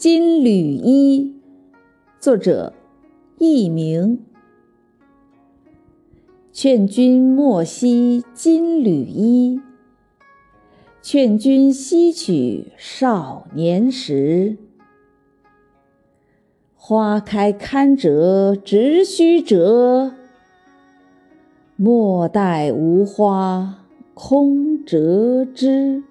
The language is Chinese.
金缕衣作者佚名劝君莫惜金缕衣劝君惜取少年时。花开堪折直须折莫待无花空折枝。